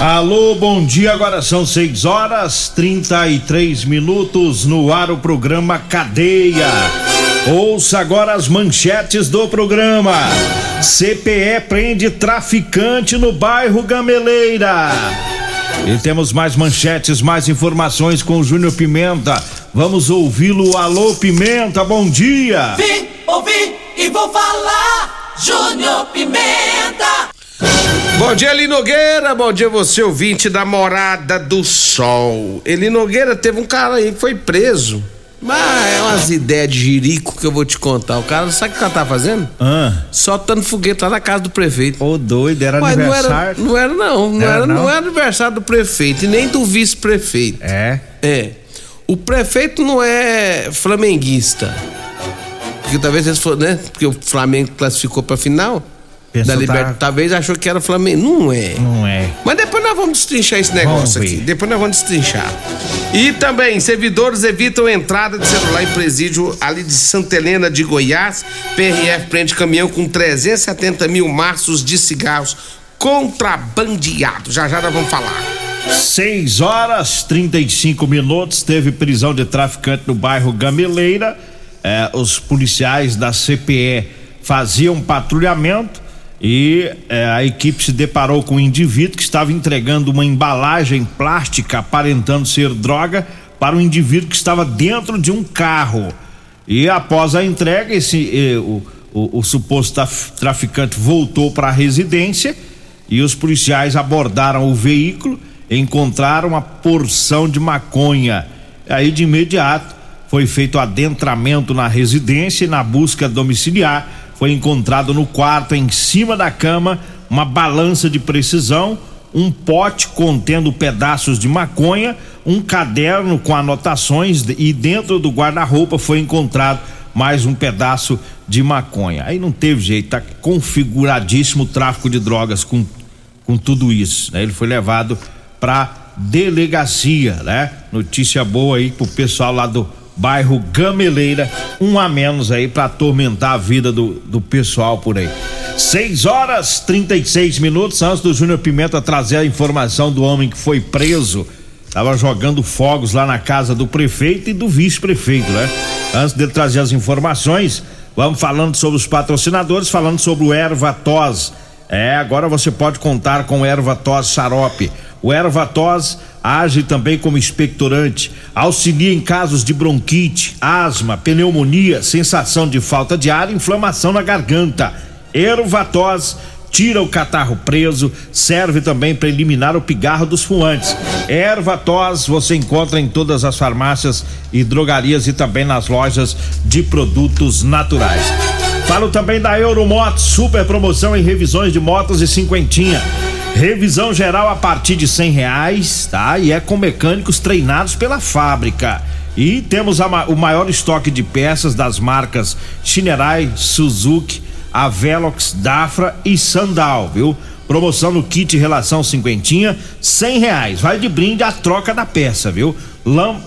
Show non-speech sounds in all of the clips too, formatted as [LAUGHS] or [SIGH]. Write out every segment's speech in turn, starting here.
Alô, bom dia. Agora são 6 horas 33 minutos no ar o programa Cadeia. Ouça agora as manchetes do programa. CPE prende traficante no bairro Gameleira. E temos mais manchetes, mais informações com o Júnior Pimenta. Vamos ouvi-lo. Alô, Pimenta, bom dia. Vim, ouvi e vou falar. Júnior Pimenta. Bom dia, Eli Nogueira. Bom dia, você ouvinte da Morada do Sol. Eli Nogueira teve um cara aí que foi preso. Mas é umas ideias de jirico que eu vou te contar. O cara, sabe o que o cara tá fazendo? Ah, Soltando foguete lá na casa do prefeito. ô doido, era Mas não era, aniversário. não era, não. Não Era, era, não? não era aniversário do prefeito e nem do vice-prefeito. É. É. O prefeito não é flamenguista. Porque talvez eles foram, né? Porque o Flamengo classificou pra final Pensou da Libertadores. tá- Talvez achou que era Flamengo. Não é. Não é. Mas depois nós vamos destrinchar esse negócio aqui. Depois nós vamos destrinchar. E também, servidores evitam entrada de celular em presídio ali de Santa Helena de Goiás. PRF prende caminhão com 370 mil maços de cigarros contrabandeados. Já já nós vamos falar. 6 horas 35 minutos. Teve prisão de traficante no bairro Gameleira. É, os policiais da CPE faziam patrulhamento e é, a equipe se deparou com um indivíduo que estava entregando uma embalagem plástica aparentando ser droga para um indivíduo que estava dentro de um carro. E após a entrega, esse, eh, o, o- o suposto traf- traficante voltou para a residência e os policiais abordaram o veículo, encontraram uma porção de maconha. Aí de imediato foi feito adentramento na residência e na busca domiciliar foi encontrado no quarto em cima da cama uma balança de precisão, um pote contendo pedaços de maconha, um caderno com anotações e dentro do guarda-roupa foi encontrado mais um pedaço de maconha. Aí não teve jeito, tá configuradíssimo o tráfico de drogas com, com tudo isso. Né? Ele foi levado pra delegacia, né? Notícia boa aí pro pessoal lá do bairro Gameleira, um a menos aí pra atormentar a vida do, do pessoal por aí. 6 horas 36 minutos antes do Júnior Pimenta trazer a informação do homem que foi preso. Tava jogando fogos lá na casa do prefeito e do vice-prefeito, né? Antes dele trazer as informações, vamos falando sobre os patrocinadores, falando sobre o Erva Tos. É, agora você pode contar com Erva Tos Xarope. O Erva Tos age também como expectorante, auxilia em casos de bronquite, asma, pneumonia, sensação de falta de ar inflamação na garganta. Ervatós tira o catarro preso, serve também para eliminar o pigarro dos fumantes. Ervatós você encontra em todas as farmácias e drogarias e também nas lojas de produtos naturais. Falo também da Euromotos, super promoção em revisões de motos e cinquentinha. Revisão geral a partir de cem reais, tá? E é com mecânicos treinados pela fábrica. E temos a o maior estoque de peças das marcas Shinerai, Suzuki, a Velox, Dafra e Sandal, viu? Promoção no kit relação cinquentinha, cem reais. Vai de brinde a troca da peça, viu?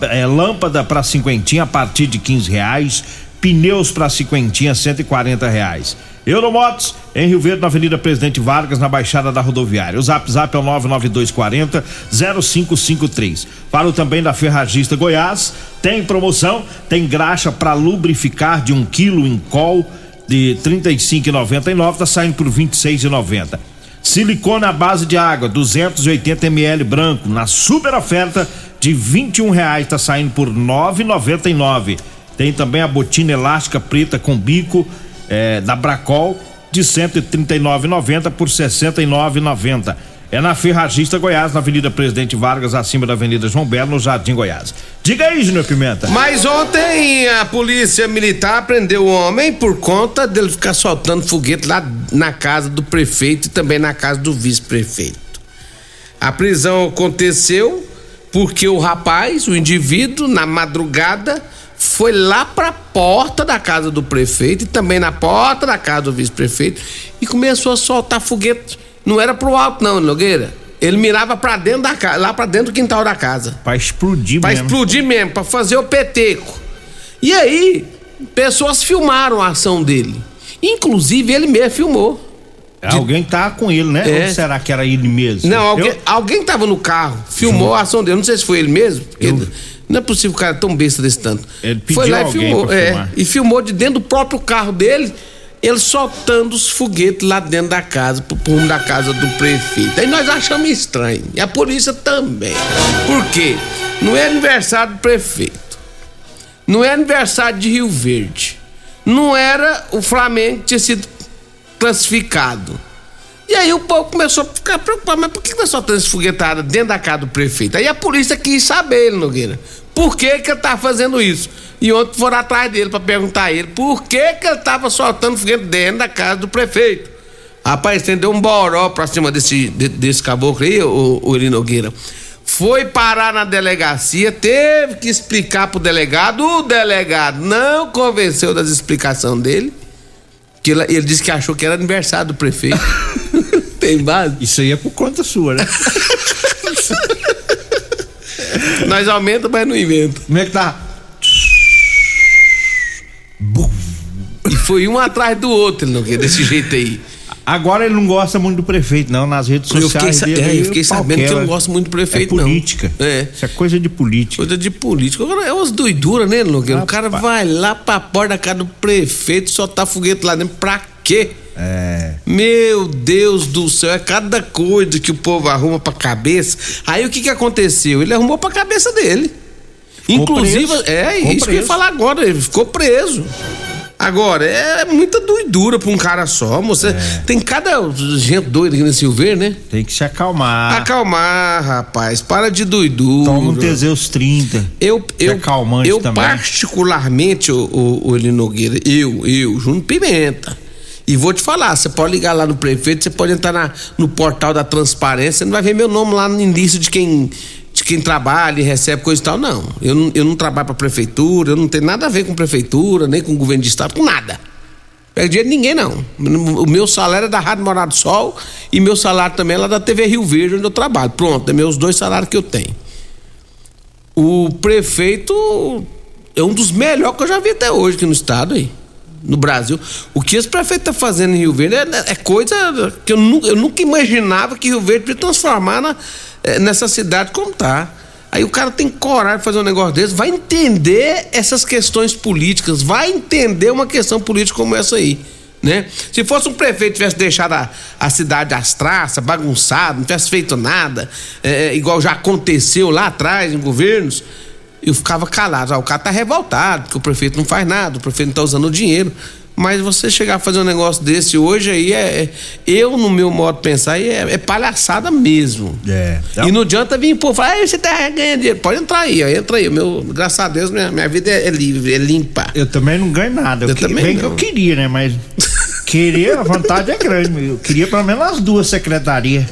É, lâmpada para cinquentinha a partir de quinze reais. Pneus para cinquentinha, cento e quarenta reais. Euromotos, em Rio Verde, na Avenida Presidente Vargas, na Baixada da Rodoviária. O zap zap é o 99240 0553. Falo também da Ferragista Goiás. Tem promoção, tem graxa para lubrificar de um quilo em col de R$ 35,99, tá saindo por R$ 26,90. Silicone à base de água, 280 ml branco, na super oferta de 21 reais, tá saindo por R$ 9,99. Tem também a botina elástica preta com bico é, da Bracol de 139,90 por 69,90. É na Ferragista Goiás, na Avenida Presidente Vargas, acima da Avenida João Belo, no Jardim Goiás. Diga aí, Júnior Pimenta. Mas ontem a polícia militar prendeu o homem por conta dele ficar soltando foguete lá na casa do prefeito e também na casa do vice-prefeito. A prisão aconteceu porque o rapaz, o indivíduo, na madrugada, foi lá para a porta da casa do prefeito e também na porta da casa do vice-prefeito e começou a soltar foguete. Não era pro alto não, Nogueira. Ele mirava para dentro da casa, lá para dentro do quintal da casa. Pra explodir Pra mesmo. explodir mesmo, pra fazer o peteco. E aí, pessoas filmaram a ação dele. Inclusive ele mesmo filmou. Alguém tá com ele, né? É. Ou será que era ele mesmo? Não, alguém, Eu- alguém tava no carro, filmou a ação dele. Não sei se foi ele mesmo. porque ele- não é possível o cara tão besta desse tanto. Ele foi pediu lá e filmou. É, e filmou de dentro do próprio carro dele, ele soltando os foguetes lá dentro da casa, pro rumo da casa do prefeito. Aí nós achamos estranho. E a polícia também. Por quê? Não é aniversário do prefeito. Não é aniversário de Rio Verde. Não era o Flamengo que tinha sido classificado. E aí o povo começou a ficar preocupado, mas por que nós soltando esse foguetada dentro da casa do prefeito? Aí a polícia quis saber, Nogueira, por que que ele tá fazendo isso? E ontem foram atrás dele pra perguntar a ele por que que ele tava soltando foguete dentro da casa do prefeito. Rapaz, estendeu um boró pra cima desse, de- desse caboclo aí, o, o Nogueira. Foi parar na delegacia, teve que explicar pro delegado, o delegado não convenceu das explicações dele. Que ele, ele disse que achou que era aniversário do prefeito. [LAUGHS] Tem base? Isso aí é por conta sua, né? [LAUGHS] [LAUGHS] Nós aumenta, mas não inventa. Como é que tá? E foi um atrás do outro, não desse jeito aí. Agora ele não gosta muito do prefeito, não, nas redes Eu sociais fiquei, dele. é, eu fiquei sabendo que eu não gosto muito do prefeito, é não. política. É. Isso é coisa de política. Coisa de político. Agora é umas doiduras, né, Nogueira? O cara vai lá pra porta da casa do prefeito, soltar foguete lá dentro. Pra quê? É. Meu Deus do céu, é cada coisa que o povo arruma pra cabeça. Aí o que que aconteceu? Ele arrumou pra cabeça dele. Inclusive, preso. é Ficou isso que eu ia preso. falar agora, ele ficou preso. Agora, é muita doidura pra um cara só, moça. É. Tem cada gente doida aqui nesse Rio Verde, né? Tem que se acalmar. Acalmar, rapaz, para de doidura. Toma um Teseus 30. Eu, é eu, calmante eu também. particularmente, o, o, o Eli Nogueira, eu, eu, Júnior Pimenta. E vou te falar, você pode ligar lá no prefeito, você pode entrar na- no portal da transparência, não vai ver meu nome lá no início de quem de quem trabalha e recebe coisa e tal, não. Eu não, eu não trabalho pra prefeitura, eu não tenho nada a ver com prefeitura, nem com governo de estado, com nada. Pego dinheiro de ninguém, não. O meu salário é da Rádio Morado do Sol e meu salário também é lá da TV Rio Verde, onde eu trabalho. Pronto, é meus dois salários que eu tenho. O prefeito é um dos melhores que eu já vi até hoje aqui no estado aí. No Brasil. O que esse prefeito tá fazendo em Rio Verde é, é coisa que eu, nu- eu nunca imaginava que Rio Verde ia transformar na- eh, nessa cidade como tá. Aí o cara tem coragem de fazer um negócio desse, vai entender essas questões políticas, vai entender uma questão política como essa aí. Né? Se fosse um prefeito tivesse deixado a, a cidade às traças, bagunçado, não tivesse feito nada, é, igual já aconteceu lá atrás em governos, eu ficava calado. Ah, o cara tá revoltado, porque o prefeito não faz nada, o prefeito não tá usando o dinheiro. Mas você chegar a fazer um negócio desse hoje aí é. é- eu, no meu modo de pensar, é, é palhaçada mesmo. É. E não adianta vir pô, falar, "Ei, você tá ganhando dinheiro. Pode entrar aí, ó, entra aí. Meu, graças a Deus, minha, minha vida é, é livre, é limpa. Eu também não ganho nada. Eu, Eu que- também bem que não. eu queria, né? Mas querer, a vontade é grande. Eu queria pelo menos as duas secretarias.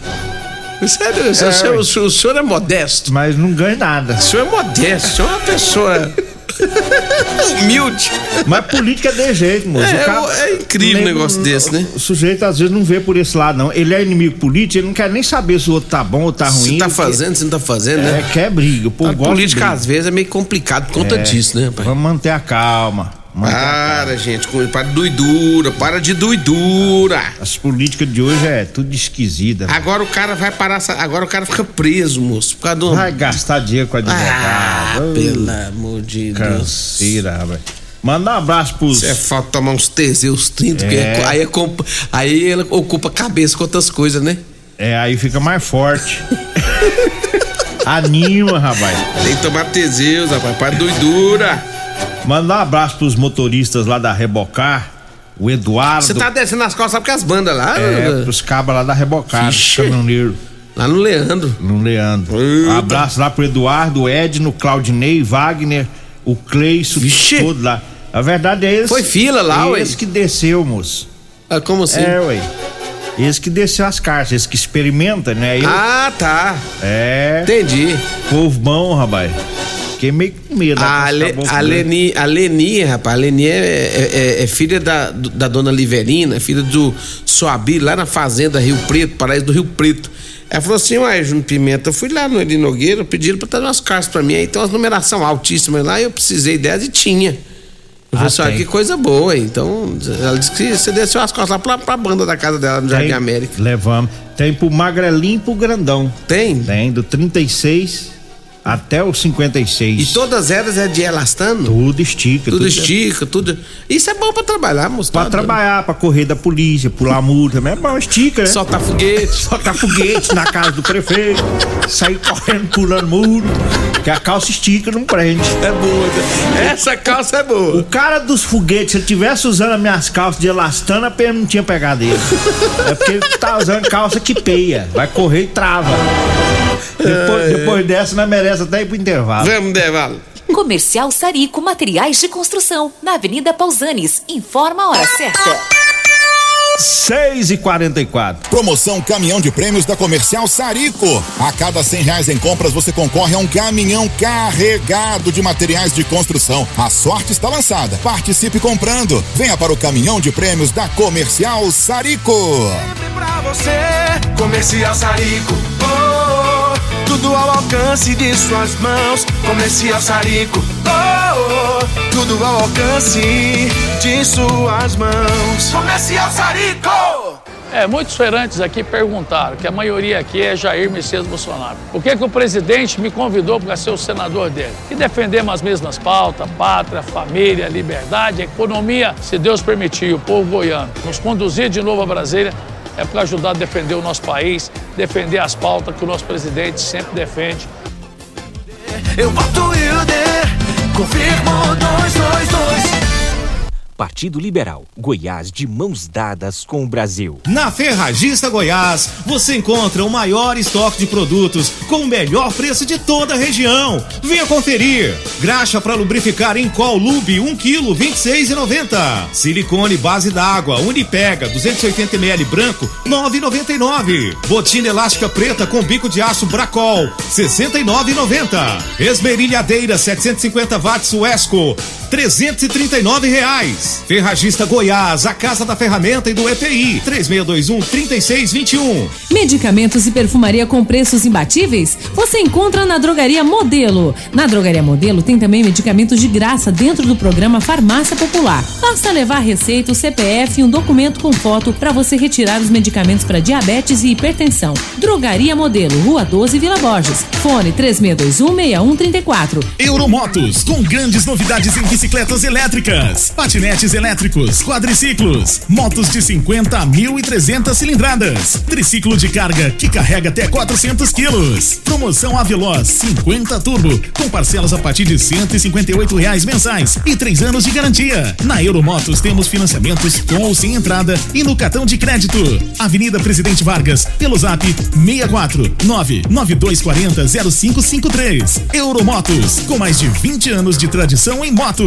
Sério, o, senhor, o senhor- o senhor é modesto. Mas não ganho nada. O senhor é modesto, o senhor é uma pessoa [LAUGHS] humilde. Mas política é de jeito, moço. É, cara- é incrível um negócio desse, né? O sujeito às vezes não vê por esse lado, não. Ele é inimigo político, ele não quer nem saber se o outro tá bom ou tá ruim. Se tá fazendo, se não tá fazendo, né? É, quer briga. A política, briga. às vezes, é meio complicado por conta É, disso, né, pai? Vamos manter a calma. Para, gente, com- para de doidura, para de doidura. As políticas de hoje é tudo esquisita. Agora o cara vai parar, agora o cara fica preso, moço, por causa do... Vai gastar dinheiro com Ah, advogado. pelo amor de Deus. Canseira, rapaz. Manda um abraço pros. É falta tomar uns Teseus 30, porque É. aí, é aí ele ocupa a cabeça com outras coisas, né? É, aí fica mais forte. [LAUGHS] Anima, rapaz. Tem que tomar Teseus, rapaz, para de doidura. Mandar um abraço pros motoristas lá da Rebocar, o Eduardo. Você tá descendo as costas, sabe que as bandas lá? É, né? pros cabas lá da Rebocar, caminhoneiro. Lá no Leandro. No Leandro. Eita. Um abraço lá pro Eduardo, o Edno, Claudinei, Wagner, o Cleison, Vixe. todo lá. A verdade é esse. Foi fila lá, ué. Esse que desceu, moço. Ah, como assim? É, ué. Esse que desceu as caixas, esse que experimenta, né? Eu, Ah, tá. É. Entendi. Povo bom, rapaz. Fiquei meio com medo. A, rapaz, Le, acabou a, Leni, a Leni, rapaz, a Leni é, é- é- é filha da, da dona Liverina, é filha do Soabi, lá na fazenda Rio Preto, paraíso do Rio Preto. Ela falou assim, uai, Júnior Pimenta, eu fui lá no Eli Nogueira, pediram pra trazer umas cartas pra mim, aí tem umas numeração altíssimas lá, eu precisei delas e tinha. Eu falei Ah, assim, que coisa boa, então ela disse que você desceu as costas lá pra, pra banda da casa dela no Jardim Tem- América. Levamos. Tem pro magrelinho e pro grandão. Tem? Tem, do 36 até o 56. E todas elas é de elastano? Tudo estica. Tudo estica, tudo. Isso é bom pra trabalhar, moço. Pra trabalhar, pra correr da polícia, pular multa também é bom, estica, né? Soltar foguete. Soltar foguete na casa do prefeito, sair correndo, pulando muro, que a calça estica, não prende. É boa. Essa calça é O boa. cara dos foguetes, se ele tivesse usando as minhas calças de elastano, a pena não tinha pegado ele. É porque ele tá usando calça que peia, vai correr e trava. Depois, depois dessa, não merece até ir pro intervalo. Vamos, Devalo. Comercial Sarico Materiais de Construção, na Avenida Pausanes. Informa a hora certa. 6 e 44 Promoção Caminhão de Prêmios da Comercial Sarico. A cada cem reais em compras você concorre a um caminhão carregado de materiais de construção. A sorte está lançada. Participe comprando. Venha para o Caminhão de Prêmios da Comercial Sarico. pra você, Comercial Sarico. Oh, tudo ao alcance de suas mãos. Comercial Sarico. Oh, oh, tudo ao alcance de suas mãos. Comercial Sarico. É, muitos feirantes aqui perguntaram, que a maioria aqui é Jair Messias Bolsonaro. Por que, que o presidente me convidou para ser o senador dele? E defendemos as mesmas pautas, pátria, família, liberdade, economia, se Deus permitir, o povo goiano nos conduzir de novo a Brasília, é para ajudar a defender o nosso país, defender as pautas que o nosso presidente sempre defende. Eu voto Hilder. Confirmo 222. Partido Liberal, Goiás de mãos dadas com o Brasil. Na Ferragista Goiás, você encontra o maior estoque de produtos com o melhor preço de toda a região. Venha conferir. Graxa para lubrificar em Col Lube 1 kg 26,90. Silicone base d'água Unipega 280 ml branco 9,99. Botina elástica preta com bico de aço Bracol 69,90. Esmerilhadeira 750 watts Wesco 339 reais. Ferragista Goiás, a casa da ferramenta e do EPI 3621 3621. Medicamentos e perfumaria com preços imbatíveis? Você encontra na Drogaria Modelo. Na Drogaria Modelo tem também medicamentos de graça dentro do programa Farmácia Popular. Basta levar receita, o CPF e um documento com foto para você retirar os medicamentos para diabetes e hipertensão. Drogaria Modelo, Rua 12, Vila Borges. Fone 36216134. Euromotos, com grandes novidades em bicicletas elétricas, patinetes elétricos, quadriciclos, motos de 50 a 1.300 cilindradas, triciclo de carga que carrega até 400 quilos. Promoção Aveloz 50 Turbo, com parcelas a partir de 158 reais mensais e três anos de garantia. Na Euromotos temos financiamentos com ou sem entrada e no cartão de crédito. Avenida Presidente Vargas, pelo zap 64 99240 0553. Euromotos, com mais de 20 anos de tradição em motos.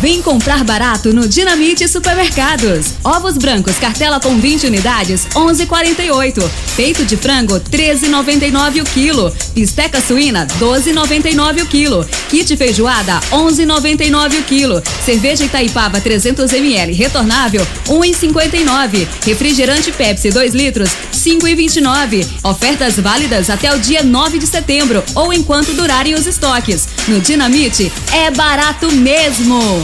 Vem comprar barato no Dinamite Supermercados. Ovos brancos, cartela com 20 unidades, 11,48. Peito de frango, 13,99 o quilo. Bisteca suína, 12,99 o quilo. Kit feijoada, 11,99 o quilo. Cerveja Itaipava 300 ml retornável, 1,59. Refrigerante Pepsi 2 litros, 5,29. Ofertas válidas até o dia 9 de setembro ou enquanto durarem os estoques. No Dinamite é barato mesmo.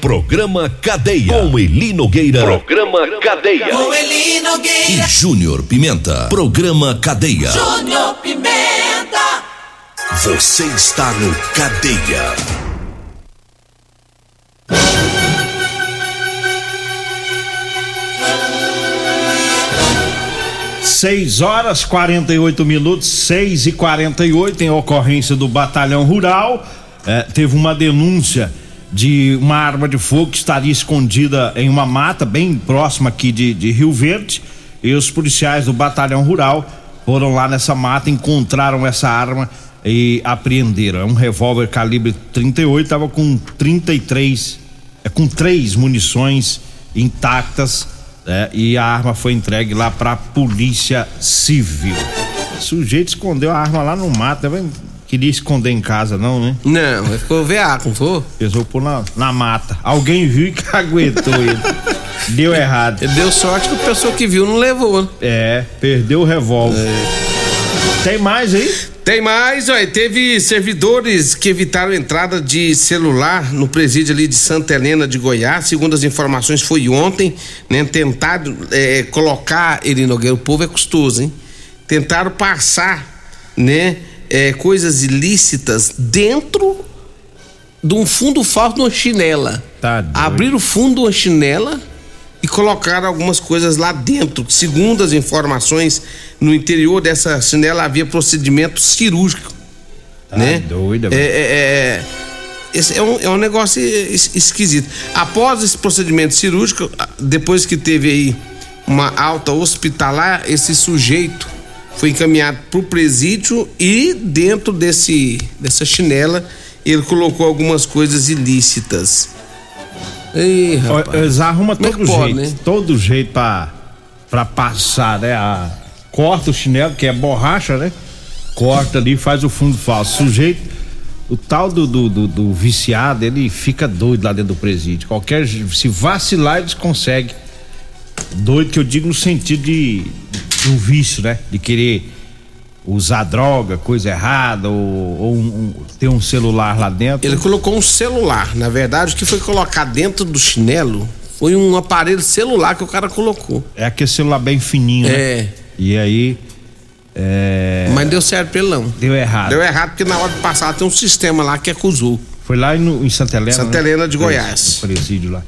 Programa Cadeia. Com Eli Nogueira. Programa Cadeia. Com Eli Nogueira. E Júnior Pimenta. Programa Cadeia. Júnior Pimenta. Você está no Cadeia. Seis horas 48 minutos, 6 e 48 em ocorrência do Batalhão Rural. É, teve uma denúncia de uma arma de fogo que estaria escondida em uma mata bem próxima aqui de, de Rio Verde. E os policiais do Batalhão Rural foram lá nessa mata, encontraram essa arma e apreenderam. É um revólver calibre 38, estava com 33, é, com três munições intactas. né? e a arma foi entregue lá para a Polícia Civil. O sujeito escondeu a arma lá no mato, né? Queria esconder em casa, não, né? Não, ele ficou veaco, não foi? Pesou pôr na, na mata. Alguém viu e [LAUGHS] caguetou ele. Deu errado. Ele deu sorte que a pessoa que viu não levou, né? É, perdeu o revólver. Tem mais aí? Tem mais, olha, teve servidores que evitaram entrada de celular no presídio ali de Santa Helena de Goiás, segundo as informações foi ontem, né? Tentaram é, colocar ele Nogueira, o povo é custoso, hein? Tentaram passar, né? É, coisas ilícitas dentro de um fundo falso de uma chinela. Tá doido. Abriram o fundo de uma chinela e colocaram algumas coisas lá dentro. Segundo as informações, no interior dessa chinela havia procedimento cirúrgico. Tá né? doida, é, é, é, esse é, um, é um negócio es- esquisito. Após esse procedimento cirúrgico, ah, depois que teve aí uma alta hospitalar, esse sujeito foi encaminhado para o presídio e dentro desse dessa chinela ele colocou algumas coisas ilícitas. Ei, rapaz. Eles arrumam é todo pode, jeito. né? Todo jeito pra, pra passar, né? A, corta o chinelo, que é borracha, né? Corta ali, faz o fundo falso. Sujeito, o tal do, do, do- do viciado, ele fica doido lá dentro do presídio. Qualquer. Se vacilar, eles conseguem. Doido que eu digo no sentido de. Do vício, né? De querer usar droga, coisa errada, ou, ou um- um- ter um celular lá dentro. Ele colocou um celular. Na verdade, o que foi colocar dentro do chinelo foi um aparelho celular que o cara colocou. É aquele celular bem fininho, né? É. E aí. É. Mas não deu certo pra ele não. Deu errado. Deu errado porque na hora de passar tem um sistema lá que acusou. Foi lá no, em Santa Helena. Santa né? Helena de Pres- Goiás. no Presídio lá.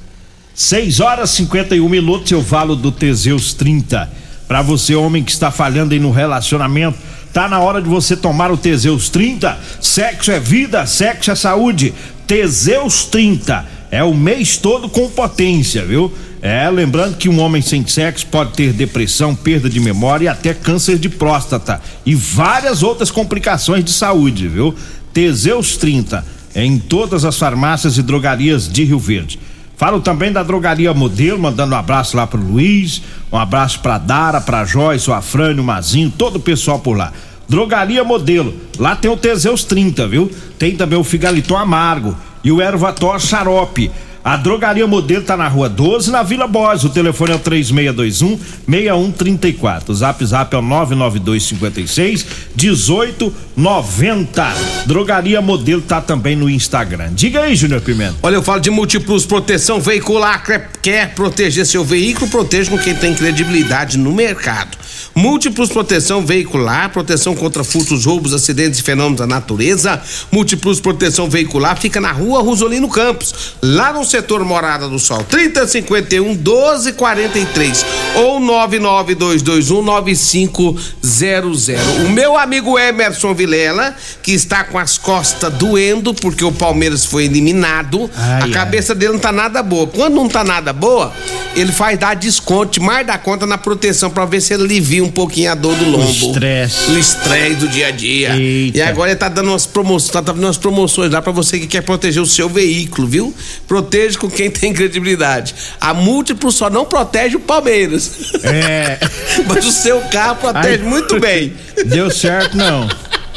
6 horas e 51 minutos, eu falo do Teseus 30. Pra você, homem que está falhando aí no relacionamento, tá na hora de você tomar o Teseus 30. Sexo é vida, sexo é saúde. Teseus 30 é o mês todo com potência, viu? É, lembrando que um homem sem sexo pode ter depressão, perda de memória e até câncer de próstata e várias outras complicações de saúde, viu? Teseus 30 é em todas as farmácias e drogarias de Rio Verde. Falo também da drogaria Modelo, mandando um abraço lá pro Luiz, um abraço pra Dara, pra Joyce, o Afrânio, o Mazinho, todo o pessoal por lá. Drogaria Modelo, lá tem o Teseus 30, viu? Tem também o Figaliton Amargo e o Ervator Xarope. A Drogaria Modelo tá na rua 12, na Vila Borges. O telefone é o 3621 6134. O zap zap é o 99256 1890. Drogaria Modelo tá também no Instagram. Diga aí, Júnior Pimenta. Olha, eu falo de Multiplus Proteção Veicular. Quer proteger seu veículo? Proteja com quem tem credibilidade no mercado. Múltiplos proteção veicular, proteção contra furtos, roubos, acidentes e fenômenos da natureza. Múltiplos proteção veicular fica na rua Rosolino Campos, lá no setor Morada do Sol. 3051 1243 ou 99221 9500. O meu amigo Emerson Vilela, que está com as costas doendo porque o Palmeiras foi eliminado, Ai, a cabeça dele não tá nada boa. Quando não tá nada boa, ele faz dar desconto, mais da conta na proteção para ver se ele alivia um pouquinho a dor do lombo. estresse. O estresse do dia a dia. Eita. E agora ele tá dando umas promoções, tá dando umas promoções lá para você que quer proteger o seu veículo, viu? Proteja com quem tem credibilidade. A Múltiplo só não protege o Palmeiras. É. [LAUGHS] Mas o seu carro protege Ai. muito bem. Deu certo não.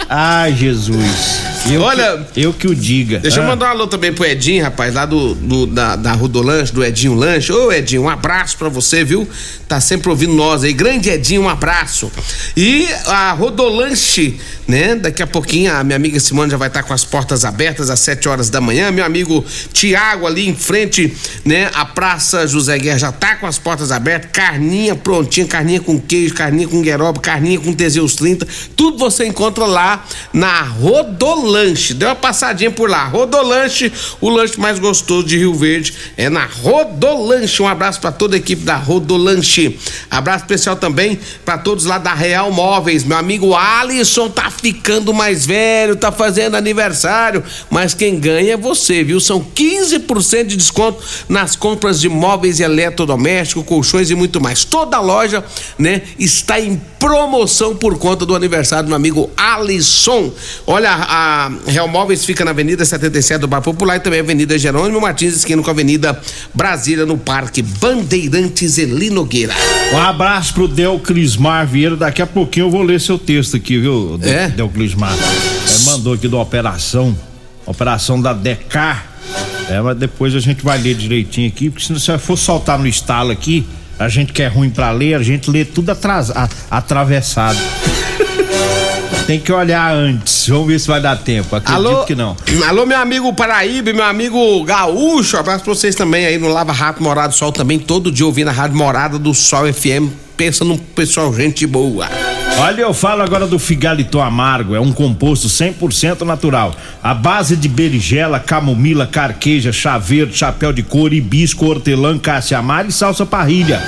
Ai, Jesus. Eu Olha, que, eu que o diga. Deixa eu Ah. mandar um alô também pro Edinho, rapaz, lá do, do- da, da Rodolanche, do Edinho Lanche. Ô, Edinho, um abraço pra você, viu? Tá sempre ouvindo nós aí. Grande Edinho, um abraço. E a Rodolanche, né? Daqui a pouquinho a minha amiga Simone já vai estar com as portas abertas às 7 horas da manhã. Meu amigo Tiago ali em frente, né? A Praça José Guerra já tá com as portas abertas. Carninha prontinha, carninha com queijo, carninha com gueroba, carninha com Teseus 30. Tudo você encontra lá na Rodolanche. Deu uma passadinha por lá. Rodolanche, o lanche mais gostoso de Rio Verde é na Rodolanche. Um abraço para toda a equipe da Rodolanche. Abraço especial também para todos lá da Real Móveis. Meu amigo Alisson tá ficando mais velho, tá fazendo aniversário, mas quem ganha é você, viu? São 15% de desconto nas compras de móveis e eletrodomésticos, colchões e muito mais. Toda a loja, né, está em promoção por conta do aniversário do meu amigo Alisson. Olha, a Real Móveis fica na Avenida 77 do Bar Popular e também Avenida Jerônimo Martins, esquina com a Avenida Brasília, no Parque Bandeirantes Eli Nogueira. Um abraço pro Del Clismar Vieira. Daqui a pouquinho eu vou ler seu texto aqui, viu? Del, É? Del Clismar. É, mandou aqui da operação. Operação da Decar. É, mas depois a gente vai ler direitinho aqui, porque se você for soltar no estalo aqui, a gente que é ruim pra ler, a gente lê tudo atras, a- atravessado. Tem que olhar antes. Vamos ver se vai dar tempo. Acredito Alô, que não. alô, meu amigo Paraíba, meu amigo Gaúcho, abraço pra vocês também aí no Lava Rato Morado do Sol, também todo dia ouvindo a Rádio Morada do Sol FM. Pensa num pessoal, gente boa. Olha, eu falo agora do Figaliton Amargo, é um composto 100% natural. A base de berigela, camomila, carqueja, chá verde, chapéu de couro, hibisco, hortelã, cássia amara e salsa parrilha.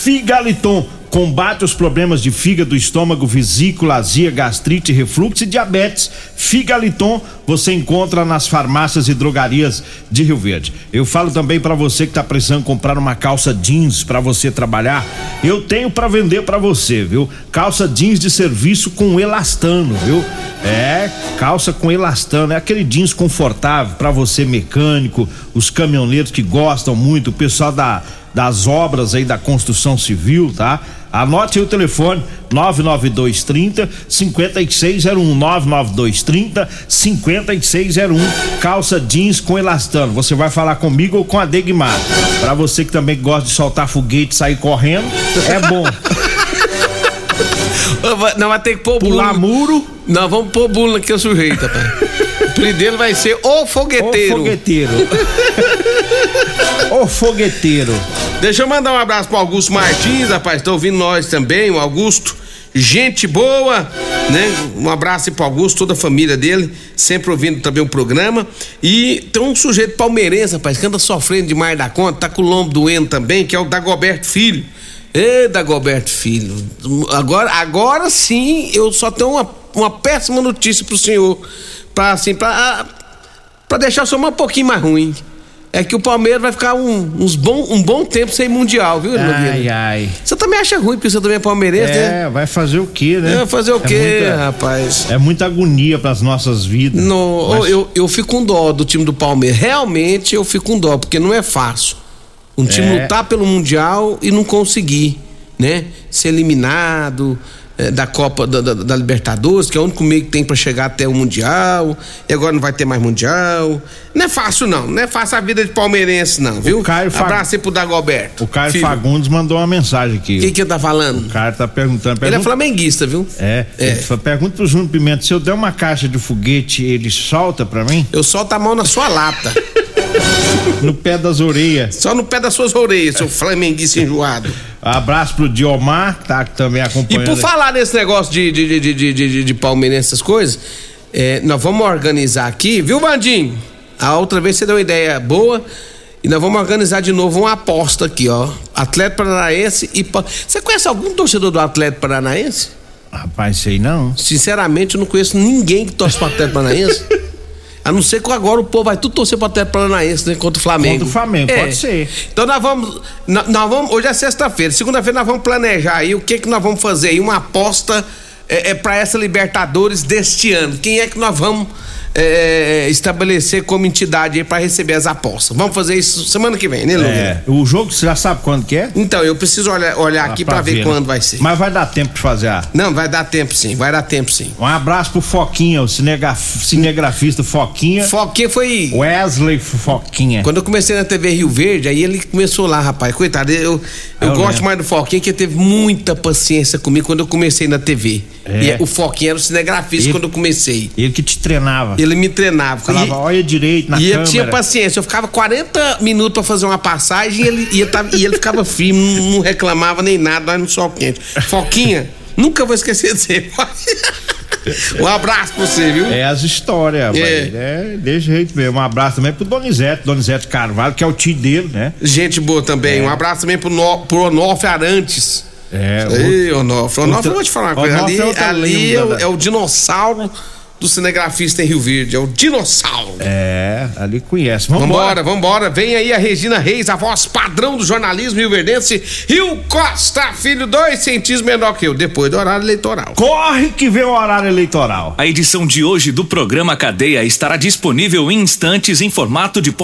Figaliton combate os problemas de fígado, estômago, vesícula, azia, gastrite, refluxo e diabetes. Figaliton você encontra nas farmácias e drogarias de Rio Verde. Eu falo também para você que tá precisando comprar uma calça jeans para você trabalhar. Eu tenho para vender para você, viu? Calça jeans de serviço com elastano, viu? É, calça com elastano, é aquele jeans confortável para você mecânico, os caminhoneiros que gostam muito, o pessoal da das obras aí da construção civil, tá? Anote aí o telefone 99230 5601 99230 5601 calça jeans com elastano. Você vai falar comigo ou com a Degmar. Pra você que também gosta de soltar foguete e sair correndo, é bom. [LAUGHS] Não, vai ter que pôr Pular muro. Não, vamos pôr bula aqui o sujeito, rapaz. O apelido dele vai ser o fogueteiro. O fogueteiro. [LAUGHS] o fogueteiro. Deixa eu mandar um abraço pro Augusto Martins, rapaz, tá ouvindo nós também, o Augusto. Gente boa, né? Um abraço aí pro Augusto, toda a família dele, sempre ouvindo também o programa. E tem um sujeito palmeirense, rapaz, que anda sofrendo demais da conta, tá com o lombo doendo também, que é o Dagoberto Filho. Ê, Dagoberto Filho, agora, agora sim eu só tenho uma, uma péssima notícia pro senhor, pra assim, pra, pra deixar o senhor um pouquinho mais ruim. É que o Palmeiras vai ficar um, uns bom, um bom tempo sem mundial, viu, Ai, Nogueira? ai. Você também acha ruim, porque você também é palmeirense, né? É, vai fazer o quê, né? É, fazer o quê, muita- rapaz? É muita agonia pras nossas vidas. No, Mas- eu, eu fico com dó do time do Palmeiras. Realmente eu fico com dó, porque não é fácil. Um time É. lutar pelo Mundial e não conseguir, né? Ser eliminado eh, da Copa da, da- da Libertadores, que é o único meio que tem pra chegar até o Mundial. E agora não vai ter mais Mundial. Não é fácil, não. Não é fácil a vida de palmeirense, não, viu? Caio Fag- Abraço aí pro Dagoberto. O Caio Filho. Fagundes mandou uma mensagem aqui. O que que ele tá falando? O cara tá perguntando. Ele é pergunta- flamenguista, viu? É, É. ele pergunta pro Júnior Pimenta, se eu der uma caixa de foguete, ele solta pra mim? Eu solto a mão na sua lata. [LAUGHS] [LAUGHS] no pé das orelhas. Só no pé das suas orelhas, seu flamenguista enjoado. Abraço pro Diomar, que tá também E acompanhando. por falar nesse negócio de, de, de, de, de, de, palmeirense, essas coisas, é, nós vamos organizar aqui, viu, Bandinho? A outra vez você deu uma ideia boa. E nós vamos organizar de novo uma aposta aqui, ó. Atlético Paranaense e. Pa- Você conhece algum torcedor do Atlético Paranaense? Rapaz, sei não. Sinceramente, eu não conheço ninguém que torce pro Atlético Paranaense. [LAUGHS] A não ser que agora o povo vai tudo torcer pro Atlético Paranaense, né? Contra o Flamengo. Contra o Flamengo, É. pode ser. Então nós vamos, nó- nós vamos. Hoje é sexta-feira. Segunda-feira nós vamos planejar aí o que que nós vamos fazer aí. Uma aposta é, é para essa Libertadores deste ano. Quem é que nós vamos é, estabelecer como entidade para receber as apostas? Vamos fazer isso semana que vem, né, Lucas? É, o jogo você já sabe quando que é? Então, eu preciso olhar, olhar aqui para ver, né? quando vai ser. Mas vai dar tempo de fazer a. Não, vai dar tempo sim, vai dar tempo sim. Um abraço pro Foquinha, o cinegraf- cinegrafista Foquinha. Foquinha foi. Wesley Foquinha. Quando eu comecei na TV Rio Verde, aí ele começou lá, rapaz. Coitado, eu, eu, Eu gosto lembro. mais do Foquinha, que teve muita paciência comigo quando eu comecei na TV. É. E o Foquinha era o cinegrafista Ele- quando eu comecei. Ele que te treinava. Ele me treinava. Falava, E- olha direito na e câmera. eu tinha paciência, eu ficava 40 minutos pra fazer uma passagem e ele, e ele, tava- e ele ficava firme, não, não reclamava nem nada, lá no sol quente. Foquinha, nunca vou esquecer de você. [LAUGHS] um abraço pra você, viu? É as histórias. É. É. desse jeito mesmo. Um abraço também pro Donizete, Donizete Carvalho, que é o tio dele, né? Gente boa também. Um abraço também pro, no, pro Onofre Arantes. É, Ei, Onofre. Onofre, outra- eu vou te falar uma coisa. Onofre Ali, é ali é, o, é o dinossauro do cinegrafista em Rio Verde. É o dinossauro. É, ali conhece. Vambora, vambora. Vem aí a Regina Reis, a voz padrão do jornalismo rio-verdense. Rio Costa, filho, dois centímetros menor que eu, depois do horário eleitoral. Corre que vem o horário eleitoral. A edição de hoje do programa Cadeia estará disponível em instantes em formato de